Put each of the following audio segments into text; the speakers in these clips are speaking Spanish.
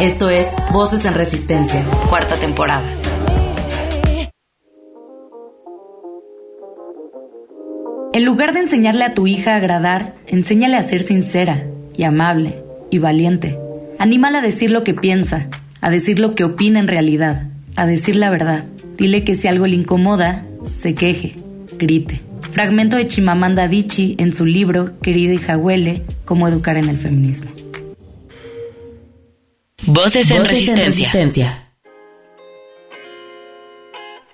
Esto es Voces en Resistencia, cuarta temporada. En lugar de enseñarle a tu hija a agradar, enséñale a ser sincera y amable y valiente. Anímala a decir lo que piensa, a decir lo que opina en realidad, a decir la verdad. Dile que si algo le incomoda, se queje, grite. Fragmento de Chimamanda Adichie en su libro Querida hija huele, cómo educar en el feminismo. Voces, en, resistencia.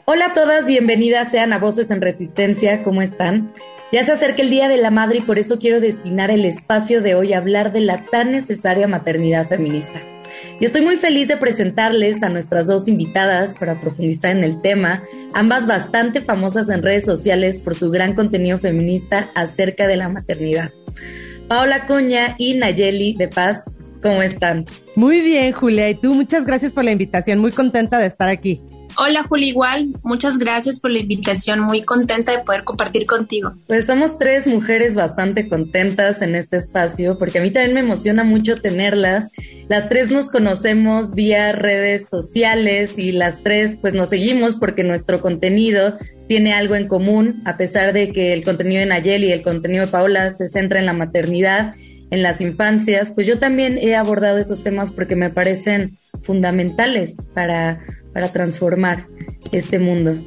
Hola a todas, bienvenidas sean a Voces en Resistencia, ¿cómo están? Ya se acerca el Día de la Madre y por eso quiero destinar el espacio de hoy a hablar de la tan necesaria maternidad feminista. Y estoy muy feliz de presentarles a nuestras dos invitadas para profundizar en el tema, ambas bastante famosas en redes sociales por su gran contenido feminista acerca de la maternidad. Paola Cuña y Nayeli de Paz, ¿Cómo están? Muy bien, Julia. Y tú, muchas gracias por la invitación. Muy contenta de estar aquí. Hola Julia, igual, muchas gracias por la invitación, muy contenta de poder compartir contigo. Pues somos tres mujeres bastante contentas en este espacio, porque a mí también me emociona mucho tenerlas. Las tres nos conocemos vía redes sociales y las tres pues nos seguimos porque nuestro contenido tiene algo en común, a pesar de que el contenido de Nayeli y el contenido de Paola se centra en la maternidad en las infancias, pues yo también he abordado esos temas porque me parecen fundamentales para, para transformar este mundo.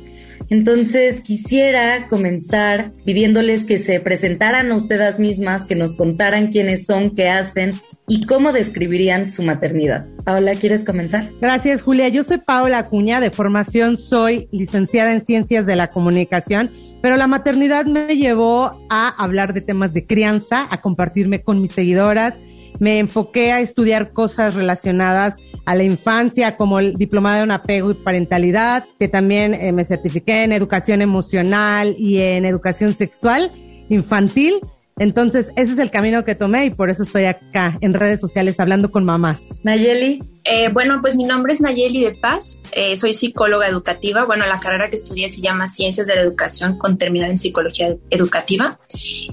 Entonces quisiera comenzar pidiéndoles que se presentaran a ustedes mismas, que nos contaran quiénes son, qué hacen y cómo describirían su maternidad. Paola, ¿quieres comenzar? Gracias, Julia. Yo soy Paola Acuña, de formación soy licenciada en Ciencias de la Comunicación, pero la maternidad me llevó a hablar de temas de crianza, a compartirme con mis seguidoras. Me enfoqué a estudiar cosas relacionadas a la infancia, como el diplomado en apego y parentalidad, que también eh, me certifiqué en educación emocional y en educación sexual infantil. Entonces, ese es el camino que tomé y por eso estoy acá en redes sociales hablando con mamás. Nayeli. Eh, bueno, pues mi nombre es Nayeli de Paz, eh, soy psicóloga educativa. Bueno, la carrera que estudié se llama Ciencias de la Educación con terminal en Psicología Educativa.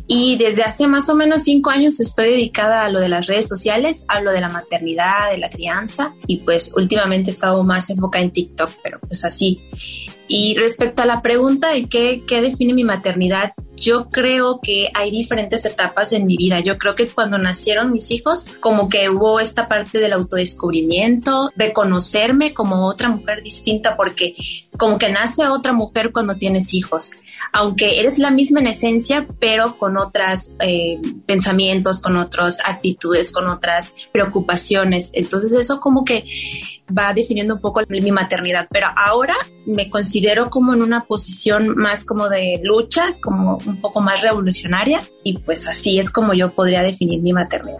Y desde hace más o menos cinco años estoy dedicada a lo de las redes sociales, hablo de la maternidad, de la crianza y pues últimamente he estado más enfocada en TikTok, pero pues así. Y respecto a la pregunta de qué, qué define mi maternidad, yo creo que hay diferentes etapas en mi vida. Yo creo que cuando nacieron mis hijos, como que hubo esta parte del autodescubrimiento, reconocerme como otra mujer distinta, porque como que nace otra mujer cuando tienes hijos aunque eres la misma en esencia, pero con otros eh, pensamientos, con otras actitudes, con otras preocupaciones. Entonces eso como que va definiendo un poco mi maternidad, pero ahora me considero como en una posición más como de lucha, como un poco más revolucionaria y pues así es como yo podría definir mi maternidad.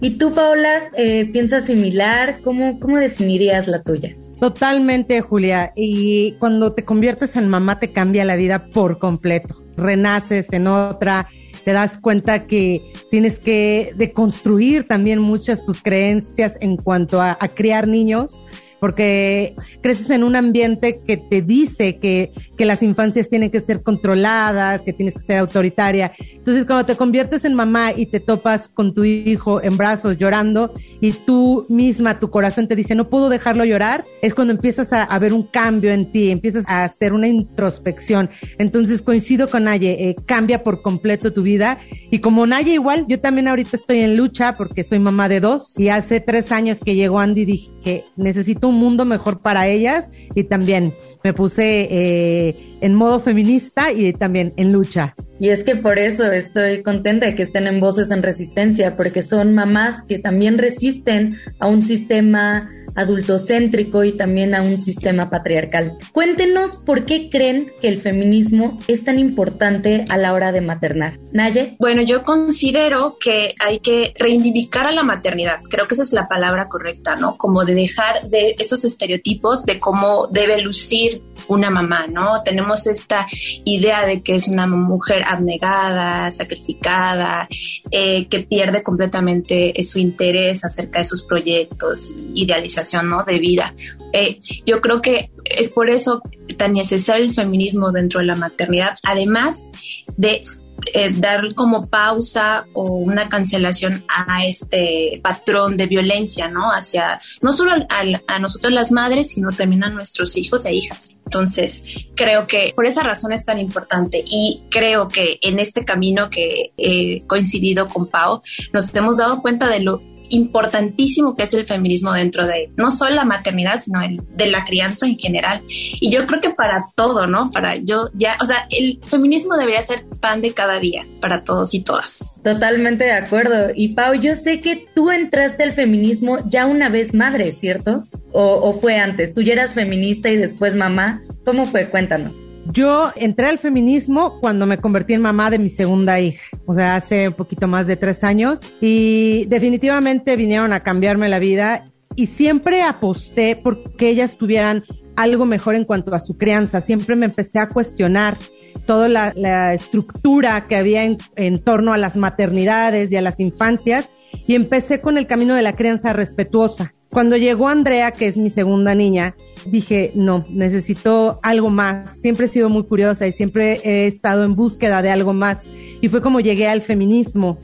¿Y tú, Paola, eh, piensas similar? ¿Cómo, ¿Cómo definirías la tuya? Totalmente, Julia. Y cuando te conviertes en mamá te cambia la vida por completo. Renaces en otra, te das cuenta que tienes que deconstruir también muchas tus creencias en cuanto a, criar niños porque creces en un ambiente que te dice que, que las infancias tienen que ser controladas, que tienes que ser autoritaria. Entonces, cuando te conviertes en mamá y te topas con tu hijo en brazos llorando y tú misma, tu corazón te dice, no puedo dejarlo llorar, es cuando empiezas a, ver un cambio en ti, empiezas a hacer una introspección. Entonces, coincido con Naye, eh, cambia por completo tu vida. Y como Naye igual, yo también ahorita estoy en lucha porque soy mamá de dos y hace tres años que llegó Andy dije, necesito un mundo mejor para ellas y también me puse eh, en modo feminista y también en lucha. Y es que por eso estoy contenta de que estén en Voces en Resistencia, porque son mamás que también resisten a un sistema adultocéntrico y también a un sistema patriarcal. Cuéntenos por qué creen que el feminismo es tan importante a la hora de maternar. Naye. Bueno, yo considero que hay que reivindicar a la maternidad. Creo que esa es la palabra correcta, ¿no? Como de dejar de estos estereotipos de cómo debe lucir una mamá, ¿no? Tenemos esta idea de que es una mujer abnegada, sacrificada, eh, que pierde completamente su interés acerca de sus proyectos, idealización, ¿no? De vida. Eh, yo creo que es por eso tan necesario el feminismo dentro de la maternidad, además de eh, dar como pausa o una cancelación a este patrón de violencia, ¿no? Hacia no solo a, nosotros las madres, sino también a nuestros hijos e hijas. Entonces, creo que por esa razón es tan importante y creo que en este camino que he coincidido con Pau, nos hemos dado cuenta de lo importantísimo que es el feminismo dentro de no solo la maternidad, sino de la crianza en general. Y yo creo que para todo, ¿no? Para yo ya, o sea, el feminismo debería ser pan de cada día para todos y todas. Totalmente de acuerdo. Y Pau, yo sé que tú entraste al feminismo ya una vez madre, ¿cierto? ¿O, o fue antes? ¿Tú ya eras feminista y después mamá? ¿Cómo fue? Cuéntanos. Yo entré al feminismo cuando me convertí en mamá de mi segunda hija, o sea, hace un poquito más de tres años, y definitivamente vinieron a cambiarme la vida y siempre aposté porque ellas tuvieran algo mejor en cuanto a su crianza. Siempre me empecé a cuestionar toda la, estructura que había en, en torno a las maternidades y a las infancias y empecé con el camino de la crianza respetuosa. Cuando llegó Andrea, que es mi segunda niña, dije, no, necesito algo más. Siempre he sido muy curiosa y siempre he estado en búsqueda de algo más. Y fue como llegué al feminismo.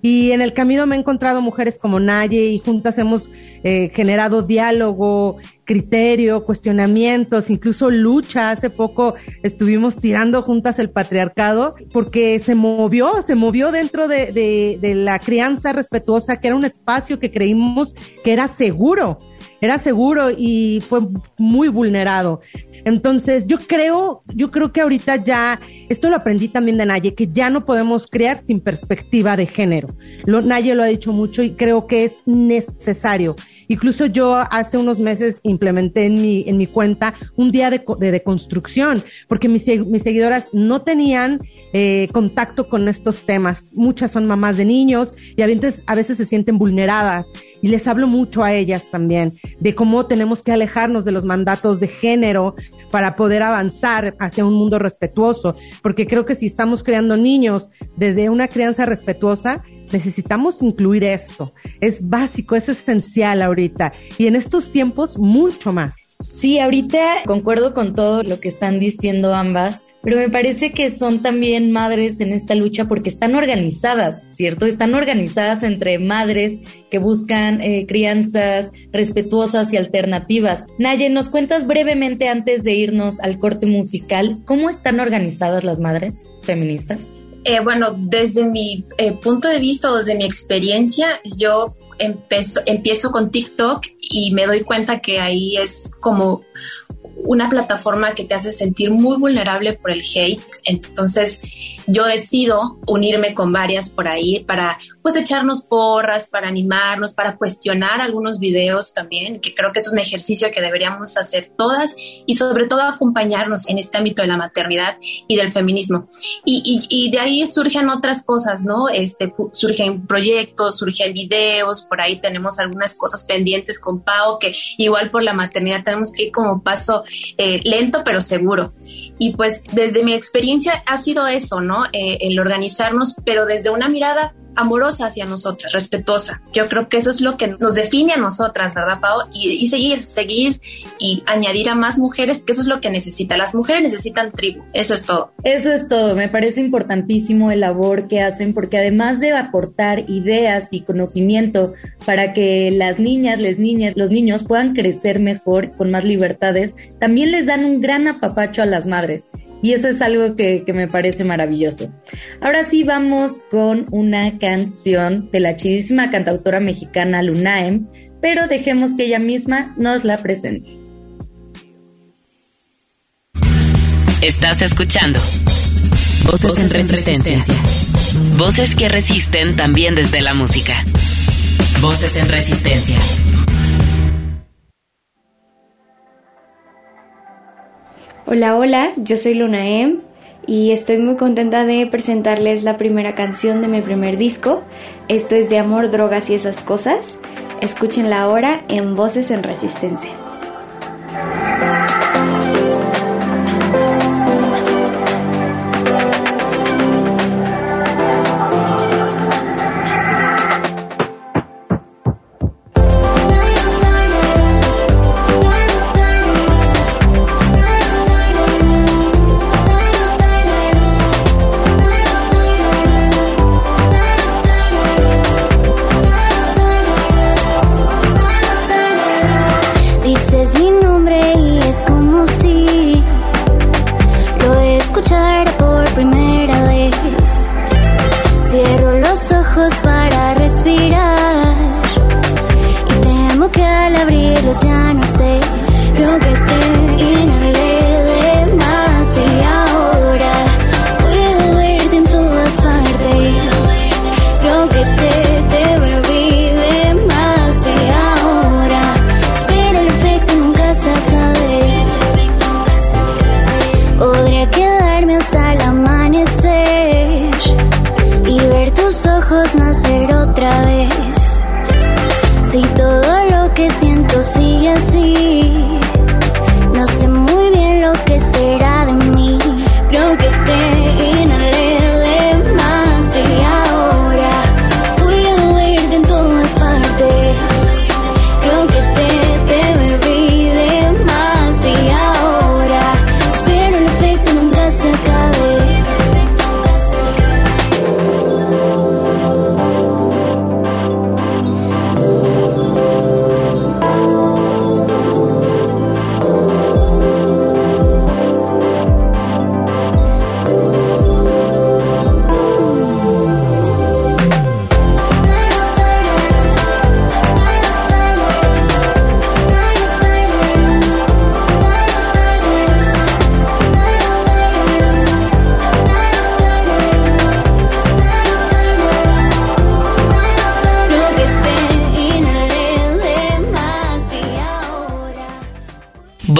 Y en el camino me he encontrado mujeres como Naye y juntas hemos eh, generado diálogo, criterio, cuestionamientos, incluso lucha. Hace poco estuvimos tirando juntas el patriarcado porque se movió, se movió dentro de, la crianza respetuosa, que era un espacio que creímos que era seguro era seguro y fue muy vulnerado. Entonces, yo creo, yo creo que ahorita ya, esto lo aprendí también de Naye, que ya no podemos crear sin perspectiva de género. Lo, Naye lo ha dicho mucho y creo que es necesario. Incluso yo hace unos meses implementé en mi, en mi cuenta un día de, de deconstrucción, porque mis, mis seguidoras no tenían eh, contacto con estos temas. Muchas son mamás de niños y a veces, a veces se sienten vulneradas y les hablo mucho a ellas también de cómo tenemos que alejarnos de los mandatos de género para poder avanzar hacia un mundo respetuoso, porque creo que si estamos creando niños desde una crianza respetuosa, necesitamos incluir esto. Es básico, es esencial ahorita y en estos tiempos mucho más. Sí, ahorita concuerdo con todo lo que están diciendo ambas, pero me parece que son también madres en esta lucha porque están organizadas, ¿cierto? Están organizadas entre madres que buscan eh, crianzas respetuosas y alternativas. Naye, ¿nos cuentas brevemente antes de irnos al corte musical cómo están organizadas las madres feministas? Eh, bueno, desde mi eh, punto de vista o desde mi experiencia, yo empiezo, empiezo con TikTok y me doy cuenta que ahí es como una plataforma que te hace sentir muy vulnerable por el hate. Entonces yo decido unirme con varias por ahí para pues echarnos porras, para animarnos, para cuestionar algunos videos también, que creo que es un ejercicio que deberíamos hacer todas y sobre todo acompañarnos en este ámbito de la maternidad y del feminismo. Y, de ahí surgen otras cosas, ¿no? Este, surgen proyectos, surgen videos, por ahí tenemos algunas cosas pendientes con Pau, que igual por la maternidad tenemos que ir como paso eh, lento pero seguro. Y pues desde mi experiencia ha sido eso, ¿no? Eh, el organizarnos, pero desde una mirada amorosa hacia nosotras, respetuosa. Yo creo que eso es lo que nos define a nosotras, ¿verdad, Pau? Y, seguir, seguir y añadir a más mujeres, que eso es lo que necesita. Las mujeres necesitan tribu, eso es todo. Eso es todo, me parece importantísimo el labor que hacen porque además de aportar ideas y conocimiento para que las niñas, las niñas, los niños puedan crecer mejor, con más libertades, también les dan un gran apapacho a las madres. Y eso es algo que, me parece maravilloso. Ahora sí vamos con una canción de la chidísima cantautora mexicana Lunaem, pero dejemos que ella misma nos la presente. Estás escuchando Voces, en resistencia. Voces que resisten también desde la música. Voces en resistencia. Hola, hola, yo soy Luna M y estoy muy contenta de presentarles la primera canción de mi primer disco. Esto es de amor, drogas y esas cosas. Escúchenla ahora en Voces en Resistencia.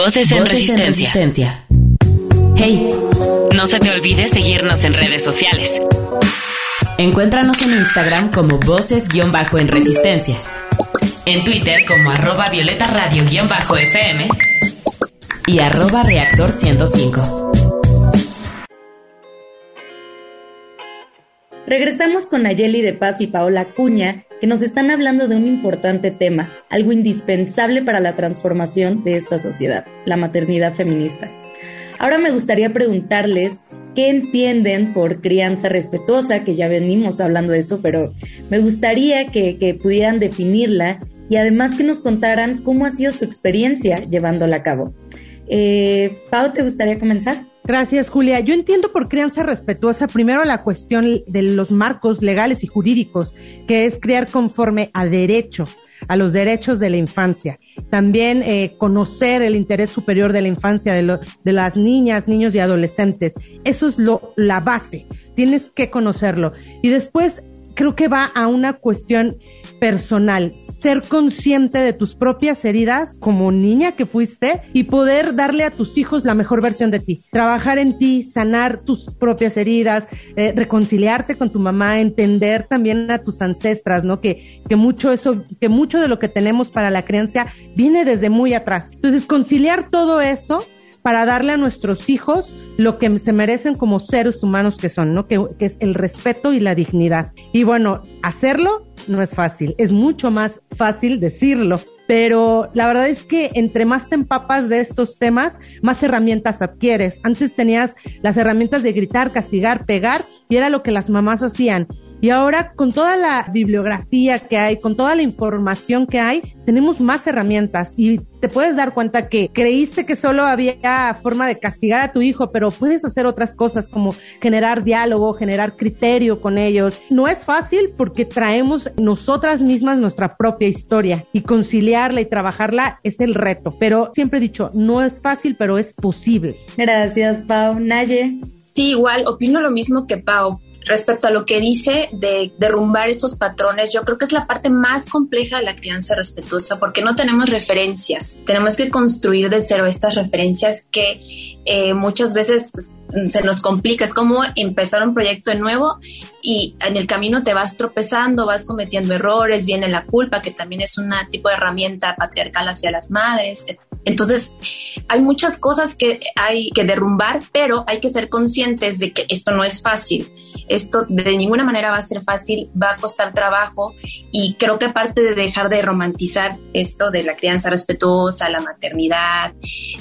Voces, en, resistencia. Hey, no se te olvide seguirnos en redes sociales. Encuéntranos en Instagram como Voces-en Resistencia. En Twitter como arroba Violeta Radio-FM y arroba Reactor 105. Regresamos con Nayeli de Paz y Paola Cuña, que nos están hablando de un importante tema, algo indispensable para la transformación de esta sociedad, la maternidad feminista. Ahora me gustaría preguntarles qué entienden por crianza respetuosa, que ya venimos hablando de eso, pero me gustaría que, pudieran definirla y además que nos contaran cómo ha sido su experiencia llevándola a cabo. Eh, Pau, ¿te gustaría comenzar? Gracias, Julia. Yo entiendo por crianza respetuosa primero la cuestión de los marcos legales y jurídicos, que es criar conforme a derecho, a los derechos de la infancia. También eh, conocer el interés superior de la infancia, de, de las niñas, niños y adolescentes. Eso es lo, la base. Tienes que conocerlo. Y después creo que va a una cuestión personal, ser consciente de tus propias heridas como niña que fuiste y poder darle a tus hijos la mejor versión de ti, trabajar en ti, sanar tus propias heridas, eh, reconciliarte con tu mamá, entender también a tus ancestras, ¿no? Que, que mucho eso, que mucho de lo que tenemos para la crianza viene desde muy atrás. Entonces, conciliar todo eso para darle a nuestros hijos lo que se merecen como seres humanos que son, ¿no? Que, es el respeto y la dignidad. Y bueno, hacerlo no es fácil, es mucho más fácil decirlo. Pero la verdad es que entre más te empapas de estos temas, más herramientas adquieres. Antes tenías las herramientas de gritar, castigar, pegar, y era lo que las mamás hacían. Y ahora con toda la bibliografía que hay, con toda la información que hay, tenemos más herramientas y te puedes dar cuenta que creíste que solo había forma de castigar a tu hijo, pero puedes hacer otras cosas como generar diálogo, generar criterio con ellos. No es fácil porque traemos nosotras mismas nuestra propia historia y conciliarla y trabajarla es el reto. Pero siempre he dicho, no es fácil, pero es posible. Gracias, Pau. Naye. Sí, igual, opino lo mismo que Pau respecto a lo que dice de derrumbar estos patrones, yo creo que es la parte más compleja de la crianza respetuosa porque no tenemos referencias. Tenemos que construir de cero estas referencias que eh, muchas veces se nos complica. Es como empezar un proyecto de nuevo y en el camino te vas tropezando, vas cometiendo errores, viene la culpa, que también es un tipo de herramienta patriarcal hacia las madres. Entonces, hay muchas cosas que hay que derrumbar, pero hay que ser conscientes de que esto no es fácil. Esto de ninguna manera va a ser fácil, va a costar trabajo y creo que aparte de dejar de romantizar esto de la crianza respetuosa, la maternidad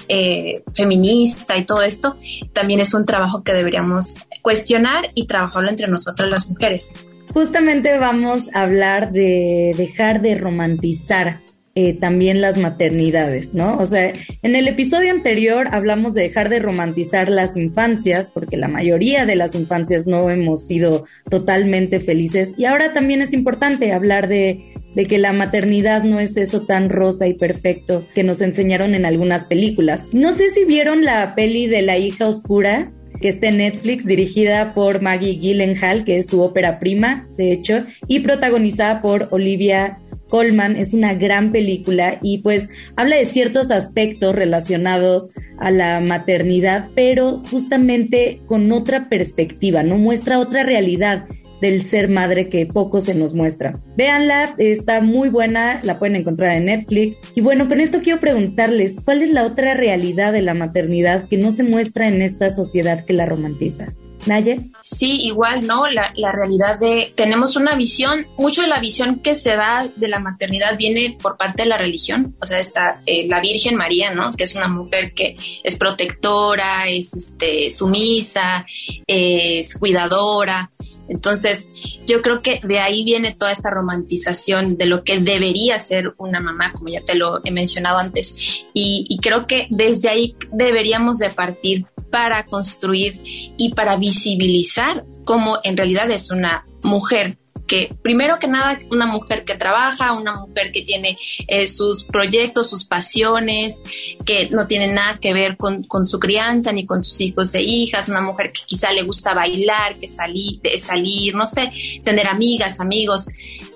eh, feminista y todo esto, también es un trabajo que deberíamos cuestionar y trabajarlo entre nosotras las mujeres. Justamente vamos a hablar de dejar de romantizar eh, también las maternidades, ¿no? O sea, en el episodio anterior hablamos de dejar de romantizar las infancias, porque la mayoría de las infancias no hemos sido totalmente felices. Y ahora también es importante hablar de, de que la maternidad no es eso tan rosa y perfecto que nos enseñaron en algunas películas. No sé si vieron la peli de la hija oscura, que está en Netflix, dirigida por Maggie Gyllenhaal, que es su ópera prima, de hecho, y protagonizada por Olivia Colman. Es una gran película y pues habla de ciertos aspectos relacionados a la maternidad, pero justamente con otra perspectiva, no muestra otra realidad del ser madre que poco se nos muestra. Véanla, está muy buena, la pueden encontrar en Netflix. Y bueno, con esto quiero preguntarles, ¿cuál es la otra realidad de la maternidad que no se muestra en esta sociedad que la romantiza? Naye. Sí, igual, ¿no? La, la, realidad de, tenemos una visión, mucho de la visión que se da de la maternidad viene por parte de la religión, o sea, está eh, la Virgen María, ¿no? Que es una mujer que es protectora, es este, sumisa, es cuidadora. Entonces, yo creo que de ahí viene toda esta romantización de lo que debería ser una mamá, como ya te lo he mencionado antes. Y, y creo que desde ahí deberíamos de partir para construir y para visibilizar cómo en realidad es una mujer que primero que nada una mujer que trabaja, una mujer que tiene eh, sus proyectos, sus pasiones, que no tiene nada que ver con, con, su crianza ni con sus hijos e hijas, una mujer que quizá le gusta bailar, que salir, salir, no sé, tener amigas, amigos.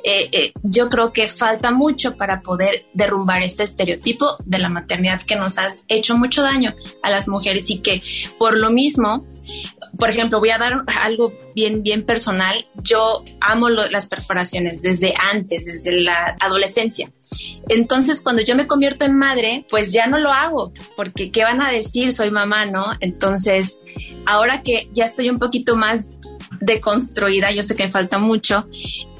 Eh, eh, yo creo que falta mucho para poder derrumbar este estereotipo de la maternidad que nos ha hecho mucho daño a las mujeres y que por lo mismo, por ejemplo, voy a dar algo bien, bien personal. Yo amo las perforaciones desde antes, desde la adolescencia. Entonces, cuando yo me convierto en madre, pues ya no lo hago, porque ¿qué van a decir? Soy mamá, ¿no? Entonces, ahora que ya estoy un poquito más deconstruida, yo sé que me falta mucho,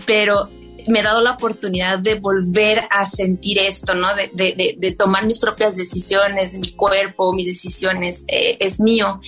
pero me he dado la oportunidad de volver a sentir esto, ¿no? De, de, de, tomar mis propias decisiones, mi cuerpo, mis decisiones, eh, es mío.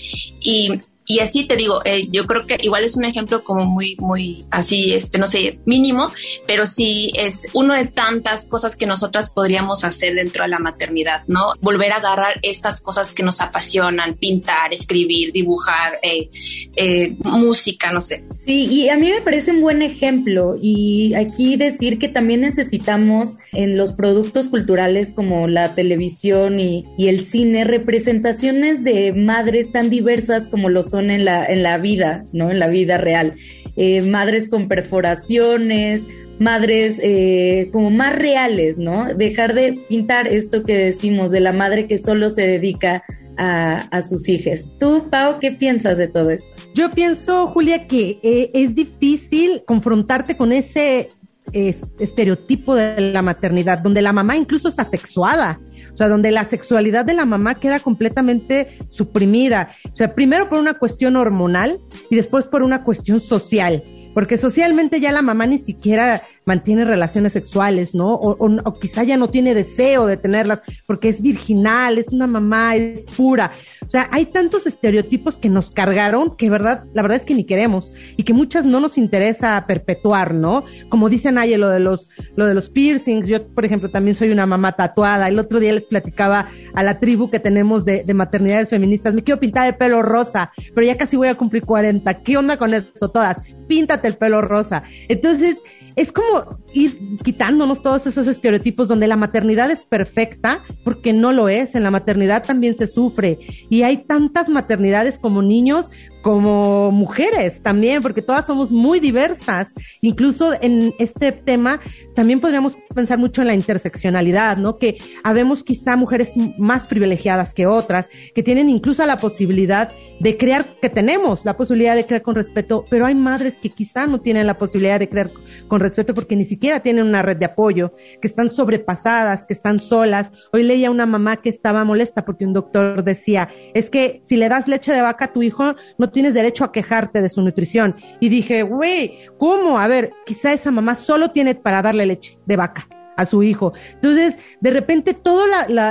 Y y así te digo, eh, yo creo que igual es un ejemplo como muy, muy así, este, no sé, mínimo, pero sí es uno de tantas cosas que nosotras podríamos hacer dentro de la maternidad, ¿no? Volver a agarrar estas cosas que nos apasionan, pintar, escribir, dibujar, eh, eh, música, no sé. Sí, y a mí me parece un buen ejemplo y aquí decir que también necesitamos en los productos culturales como la televisión y, y el cine representaciones de madres tan diversas como los en la, en la vida, ¿no? En la vida real. Eh, madres con perforaciones, madres eh, como más reales, ¿no? Dejar de pintar esto que decimos de la madre que solo se dedica a, sus hijas. Tú, Pau, ¿qué piensas de todo esto? Yo pienso, Julia, que eh, es difícil confrontarte con ese estereotipo de la maternidad, donde la mamá incluso es asexuada. O sea, donde la sexualidad de la mamá queda completamente suprimida. O sea, primero por una cuestión hormonal y después por una cuestión social. Porque socialmente ya la mamá ni siquiera mantiene relaciones sexuales, ¿no? O, o, quizá ya no tiene deseo de tenerlas porque es virginal, es una mamá, es pura. O sea, hay tantos estereotipos que nos cargaron que verdad, la verdad es que ni queremos y que muchas no nos interesa perpetuar, ¿no? Como dicen Naye, lo de los, lo de los piercings. Yo, por ejemplo, también soy una mamá tatuada. El otro día les platicaba a la tribu que tenemos de, de maternidades feministas. Me quiero pintar el pelo rosa, pero ya casi voy a cumplir 40. ¿Qué onda con eso todas? Píntate el pelo rosa. Entonces, es como ir quitándonos todos esos estereotipos donde la maternidad es perfecta, porque no lo es, en la maternidad también se sufre y hay tantas maternidades como niños como mujeres también, porque todas somos muy diversas. Incluso en este tema también podríamos pensar mucho en la interseccionalidad, ¿no? Que habemos quizá mujeres más privilegiadas que otras, que tienen incluso la posibilidad de crear, que tenemos la posibilidad de crear con respeto, pero hay madres que quizá no tienen la posibilidad de crear con respeto porque ni siquiera tienen una red de apoyo, que están sobrepasadas, que están solas. Hoy leía una mamá que estaba molesta porque un doctor decía, es que si le das leche de vaca a tu hijo, no tienes derecho a quejarte de su nutrición. Y dije, güey, ¿cómo? A ver, quizá esa mamá solo tiene para darle leche de vaca a su hijo. Entonces, de repente todos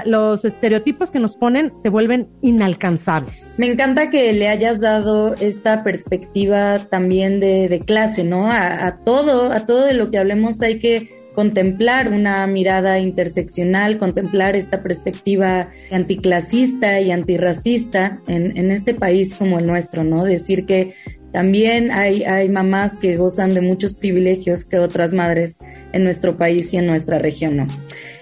los estereotipos que nos ponen se vuelven inalcanzables. Me encanta que le hayas dado esta perspectiva también de, clase, ¿no? A, a, todo, a todo de lo que hablemos hay que contemplar una mirada interseccional, contemplar esta perspectiva anticlasista y antirracista en, en este país como el nuestro, ¿no? Decir que también hay, hay mamás que gozan de muchos privilegios que otras madres en nuestro país y en nuestra región, ¿no?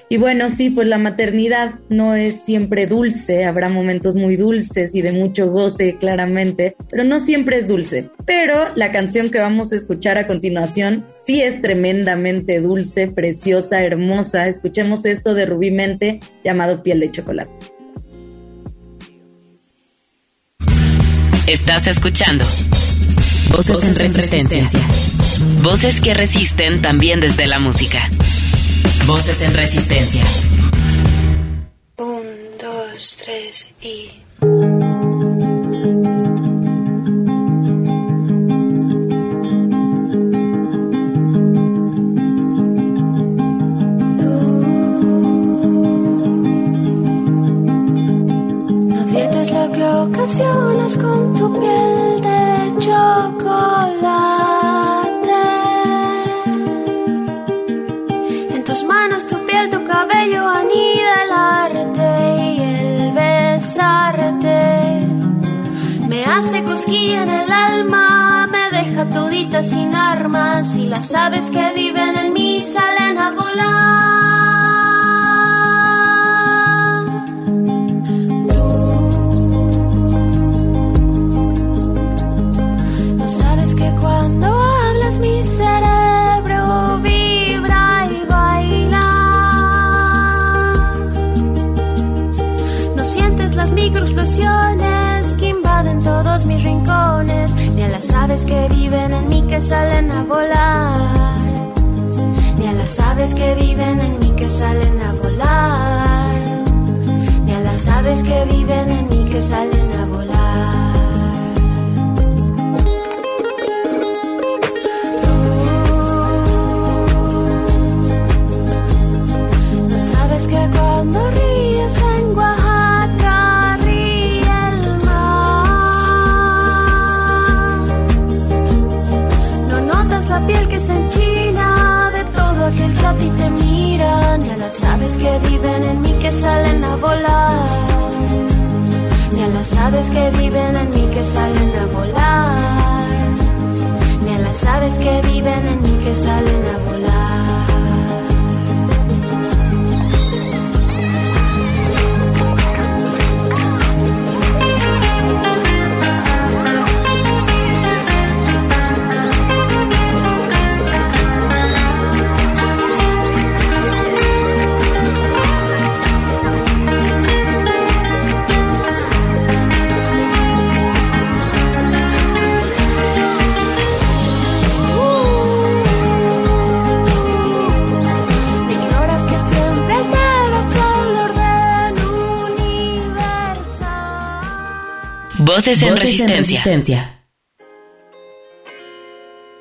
Y bueno, sí, pues la maternidad no es siempre dulce, habrá momentos muy dulces y de mucho goce, claramente, pero no siempre es dulce. Pero la canción que vamos a escuchar a continuación sí es tremendamente dulce, preciosa, hermosa. Escuchemos esto de Rubí Mente llamado Piel de Chocolate. Estás escuchando Voces en Resistencia. Voces que resisten también desde la música. Voces en Resistencia. Un, dos, tres y... No adviertes lo que ocasionas con tu piel de chocolate. Cosquilla en el alma, me deja todita sin armas y las aves que viven en mí salen a volar. Que viven en mí que salen a volar, ni a las aves que viven en mí que salen a volar, ni a las aves que viven en mí que salen a volar. No sabes que cuando ríes en se enchina de todo aquel que a ti te mira, ni a las aves que viven en mí que salen a volar, ni a las aves que viven en mí que salen a volar, ni a las aves que viven en mí que salen a volar. Voces en Voces en Resistencia. resistencia.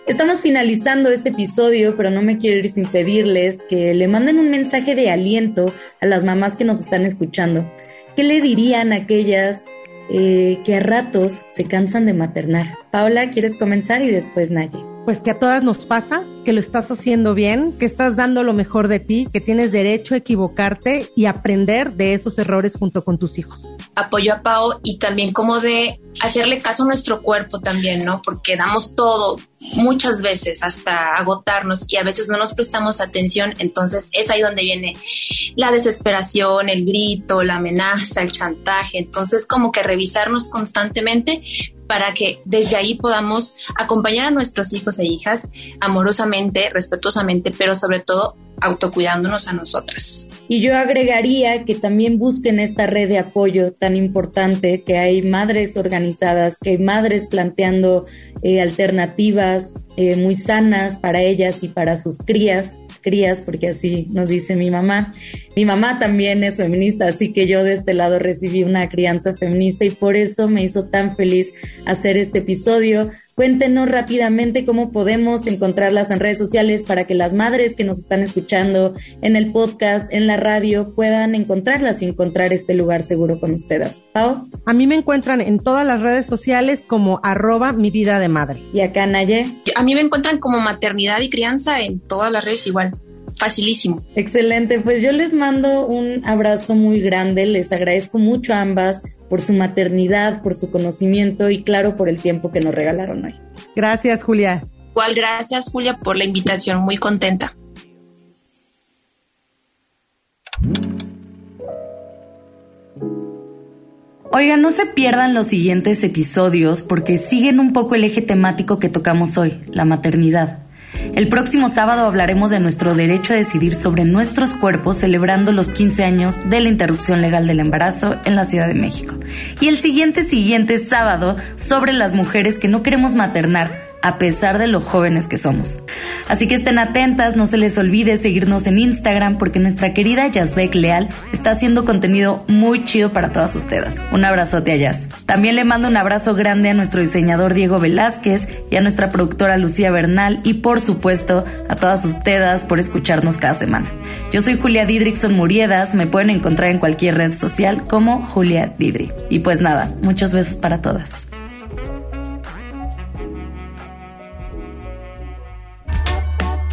Estamos finalizando este episodio, pero no me quiero ir sin pedirles que le manden un mensaje de aliento a las mamás que nos están escuchando. ¿Qué le dirían a aquellas eh, que a ratos se cansan de maternar? Paula, ¿quieres comenzar? Y después Naye. Pues que a todas nos pasa, que lo estás haciendo bien, que estás dando lo mejor de ti, que tienes derecho a equivocarte y aprender de esos errores junto con tus hijos. apoyo a Pau y también como de hacerle caso a nuestro cuerpo también, ¿no? Porque damos todo muchas veces hasta agotarnos y a veces no nos prestamos atención, entonces es ahí donde viene la desesperación, el grito, la amenaza, el chantaje, entonces como que revisarnos constantemente, para que desde ahí podamos acompañar a nuestros hijos e hijas amorosamente, respetuosamente, pero sobre todo autocuidándonos a nosotras. Y yo agregaría que también busquen esta red de apoyo tan importante, que hay madres organizadas, que hay madres planteando eh, alternativas eh, muy sanas para ellas y para sus crías crías, porque así nos dice mi mamá. Mi mamá también es feminista, así que yo de este lado recibí una crianza feminista y por eso me hizo tan feliz hacer este episodio. Cuéntenos rápidamente cómo podemos encontrarlas en redes sociales para que las madres que nos están escuchando en el podcast, en la radio, puedan encontrarlas y encontrar este lugar seguro con ustedes. Pau. A mí me encuentran en todas las redes sociales como arroba mi vida de madre. ¿Y acá, Naye? A mí me encuentran como maternidad y crianza en todas las redes igual facilísimo. Excelente, pues yo les mando un abrazo muy grande, les agradezco mucho a ambas por su maternidad, por su conocimiento y claro, por el tiempo que nos regalaron hoy. Gracias, Julia. Igual, gracias, Julia, por la invitación. Muy contenta. Oigan, no se pierdan los siguientes episodios porque siguen un poco el eje temático que tocamos hoy, la maternidad. El próximo sábado hablaremos de nuestro derecho a decidir sobre nuestros cuerpos celebrando los 15 años de la interrupción legal del embarazo en la Ciudad de México. Y el siguiente siguiente sábado sobre las mujeres que no queremos maternar a pesar de lo jóvenes que somos. Así que estén atentas, no se les olvide seguirnos en Instagram porque nuestra querida Yazbek Leal está haciendo contenido muy chido para todas ustedes. Un abrazote a Jazz. También le mando un abrazo grande a nuestro diseñador Diego Velázquez y a nuestra productora Lucía Bernal y por supuesto a todas ustedes por escucharnos cada semana. Yo soy Julia Didrickson Muriedas, me pueden encontrar en cualquier red social como Julia Didri. Y pues nada, muchos besos para todas.